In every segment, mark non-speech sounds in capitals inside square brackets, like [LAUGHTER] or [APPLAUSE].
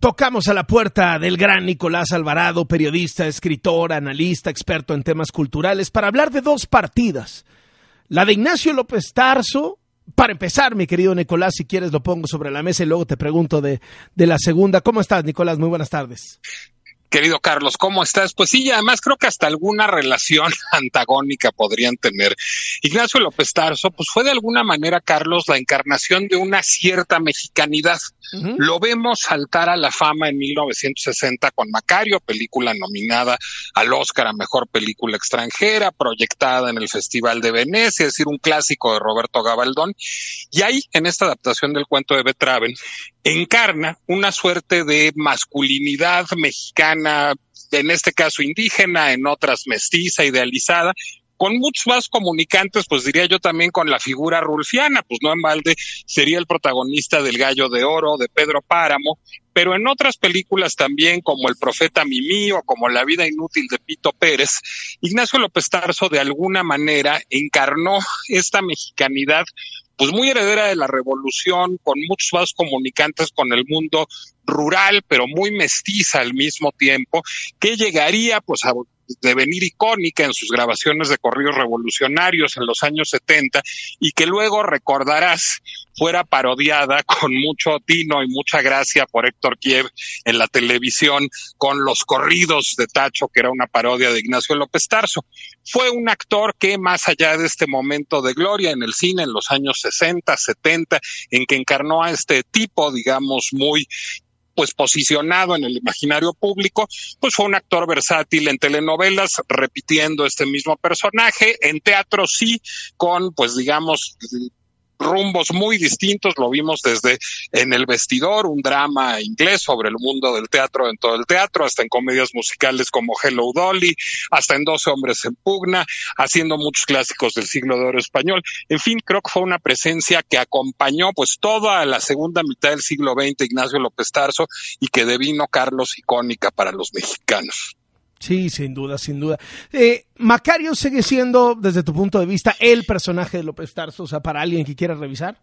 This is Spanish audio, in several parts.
Tocamos a la puerta del gran Nicolás Alvarado, periodista, escritor, analista, experto en temas culturales, para hablar de dos partidas. La de Ignacio López Tarso, para empezar, mi querido Nicolás, si quieres lo pongo sobre la mesa y luego te pregunto de, de la segunda. ¿Cómo estás, Nicolás? Muy buenas tardes. Querido Carlos, ¿cómo estás? Pues sí, además creo que hasta alguna relación [LAUGHS] antagónica podrían tener. Ignacio López Tarso, pues fue de alguna manera, Carlos, la encarnación de una cierta mexicanidad. Lo vemos saltar a la fama en 1960 con Macario, película nominada al Oscar a Mejor Película Extranjera, proyectada en el Festival de Venecia, es decir, un clásico de Roberto Gabaldón. Y ahí, en esta adaptación del cuento de Betraven, encarna una suerte de masculinidad mexicana, en este caso indígena, en otras mestiza, idealizada, con muchos más comunicantes, pues diría yo también con la figura rulfiana, pues no en balde sería el protagonista del Gallo de Oro, de Pedro Páramo, pero en otras películas también, como El Profeta Mimí o como La Vida Inútil de Pito Pérez, Ignacio López Tarso de alguna manera encarnó esta mexicanidad pues muy heredera de la revolución, con muchos más comunicantes con el mundo rural, pero muy mestiza al mismo tiempo, que llegaría pues a devenir icónica en sus grabaciones de corridos revolucionarios en los años 70 y que luego recordarás fuera parodiada [LAUGHS] con mucho tino y mucha gracia por Héctor Kiev en la televisión con los corridos de Tacho, que era una parodia de Ignacio López Tarso. Fue un actor que más allá de este momento de gloria en el cine en los años 60, 70, en que encarnó a este tipo, digamos, muy pues posicionado en el imaginario público, pues fue un actor versátil en telenovelas, repitiendo este mismo personaje, en teatro sí, con pues digamos rumbos muy distintos, lo vimos desde En el vestidor, un drama inglés sobre el mundo del teatro en todo el teatro, hasta en comedias musicales como Hello Dolly, hasta en Dos hombres en pugna, haciendo muchos clásicos del siglo de oro español. En fin, creo que fue una presencia que acompañó pues toda la segunda mitad del siglo XX Ignacio López Tarso y que devino Carlos icónica para los mexicanos. Sí, sin duda, sin duda. Eh, Macario sigue siendo, desde tu punto de vista, el personaje de López Tarso, o sea, para alguien que quiera revisar.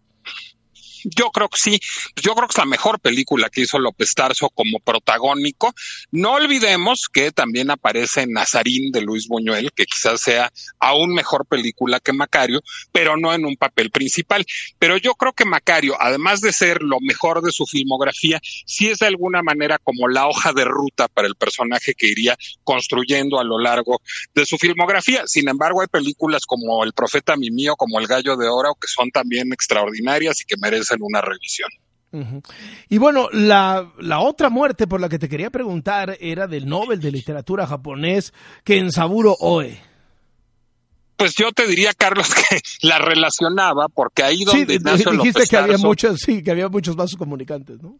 Yo creo que sí. Yo creo que es la mejor película que hizo López Tarso como protagónico. No olvidemos que también aparece Nazarín de Luis Buñuel, que quizás sea aún mejor película que Macario, pero no en un papel principal. Pero yo creo que Macario, además de ser lo mejor de su filmografía, sí es de alguna manera como la hoja de ruta para el personaje que iría construyendo a lo largo de su filmografía. Sin embargo, hay películas como El Profeta Mimío, como El Gallo de Oro, que son también extraordinarias y que merecen una revisión. Y bueno, la, la, otra muerte por la que te quería preguntar era del Nobel de Literatura japonés Kensaburo Oe. Pues yo te diría, Carlos, [LAUGHS] que la relacionaba porque ahí donde sí, dijiste que había muchos, sí, que había muchos vasos comunicantes, ¿no?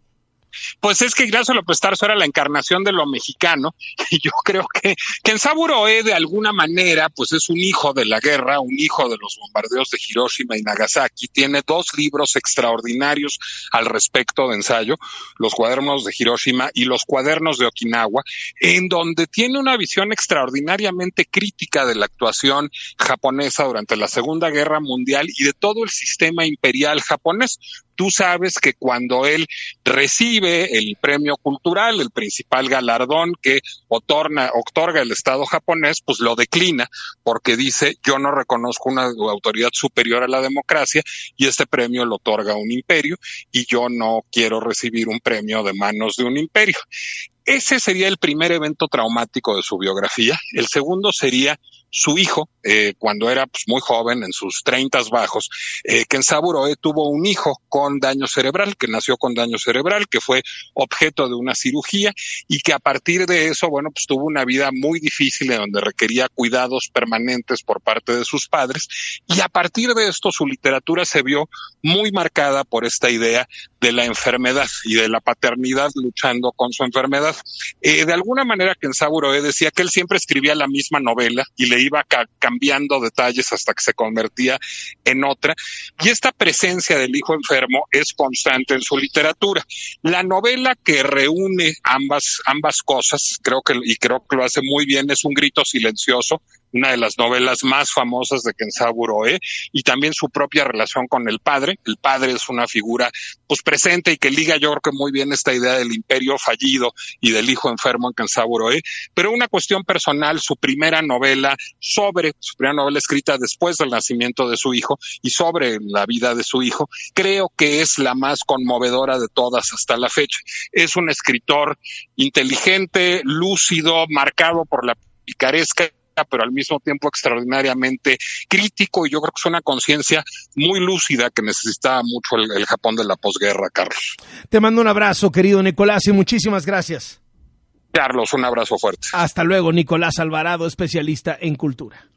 Pues es que Ignacio López Tarso era la encarnación de lo mexicano [LAUGHS] y yo creo que, que en Saburoe de alguna manera pues es un hijo de la guerra, un hijo de los bombardeos de Hiroshima y Nagasaki. Tiene dos libros extraordinarios al respecto de ensayo, los cuadernos de Hiroshima y los cuadernos de Okinawa, en donde tiene una visión extraordinariamente crítica de la actuación japonesa durante la Segunda Guerra Mundial y de todo el sistema imperial japonés. Tú sabes que cuando él recibe el premio cultural, el principal galardón que otorga, otorga el Estado japonés, pues lo declina porque dice yo no reconozco una autoridad superior a la democracia y este premio lo otorga un imperio y yo no quiero recibir un premio de manos de un imperio. Ese sería el primer evento traumático de su biografía. El segundo sería su hijo, eh, cuando era pues, muy joven, en sus treintas bajos, eh, Kensaburo eh, tuvo un hijo con daño cerebral, que nació con daño cerebral, que fue objeto de una cirugía y que a partir de eso, bueno, pues tuvo una vida muy difícil en donde requería cuidados permanentes por parte de sus padres y a partir de esto su literatura se vio muy marcada por esta idea de la enfermedad y de la paternidad luchando con su enfermedad. Eh, de alguna manera, Kensaburo decía que él siempre escribía la misma novela y le iba cambiando detalles hasta que se convertía en otra. Y esta presencia del hijo enfermo es constante en su literatura. La novela que reúne ambas, ambas cosas, creo que, y creo que lo hace muy bien, es un grito silencioso una de las novelas más famosas de Kensaburo Oe, y también su propia relación con el padre. El padre es una figura pues presente y que liga yo creo que muy bien esta idea del imperio fallido y del hijo enfermo en Kensaburo Oe, pero una cuestión personal, su primera novela sobre, su primera novela escrita después del nacimiento de su hijo y sobre la vida de su hijo, creo que es la más conmovedora de todas hasta la fecha. Es un escritor inteligente, lúcido, marcado por la picaresca pero al mismo tiempo extraordinariamente crítico y yo creo que es una conciencia muy lúcida que necesitaba mucho el, el, Japón de la posguerra, Carlos. Te mando un abrazo, querido Nicolás, y muchísimas gracias. Carlos, un abrazo fuerte. Hasta luego, Nicolás Alvarado, especialista en cultura.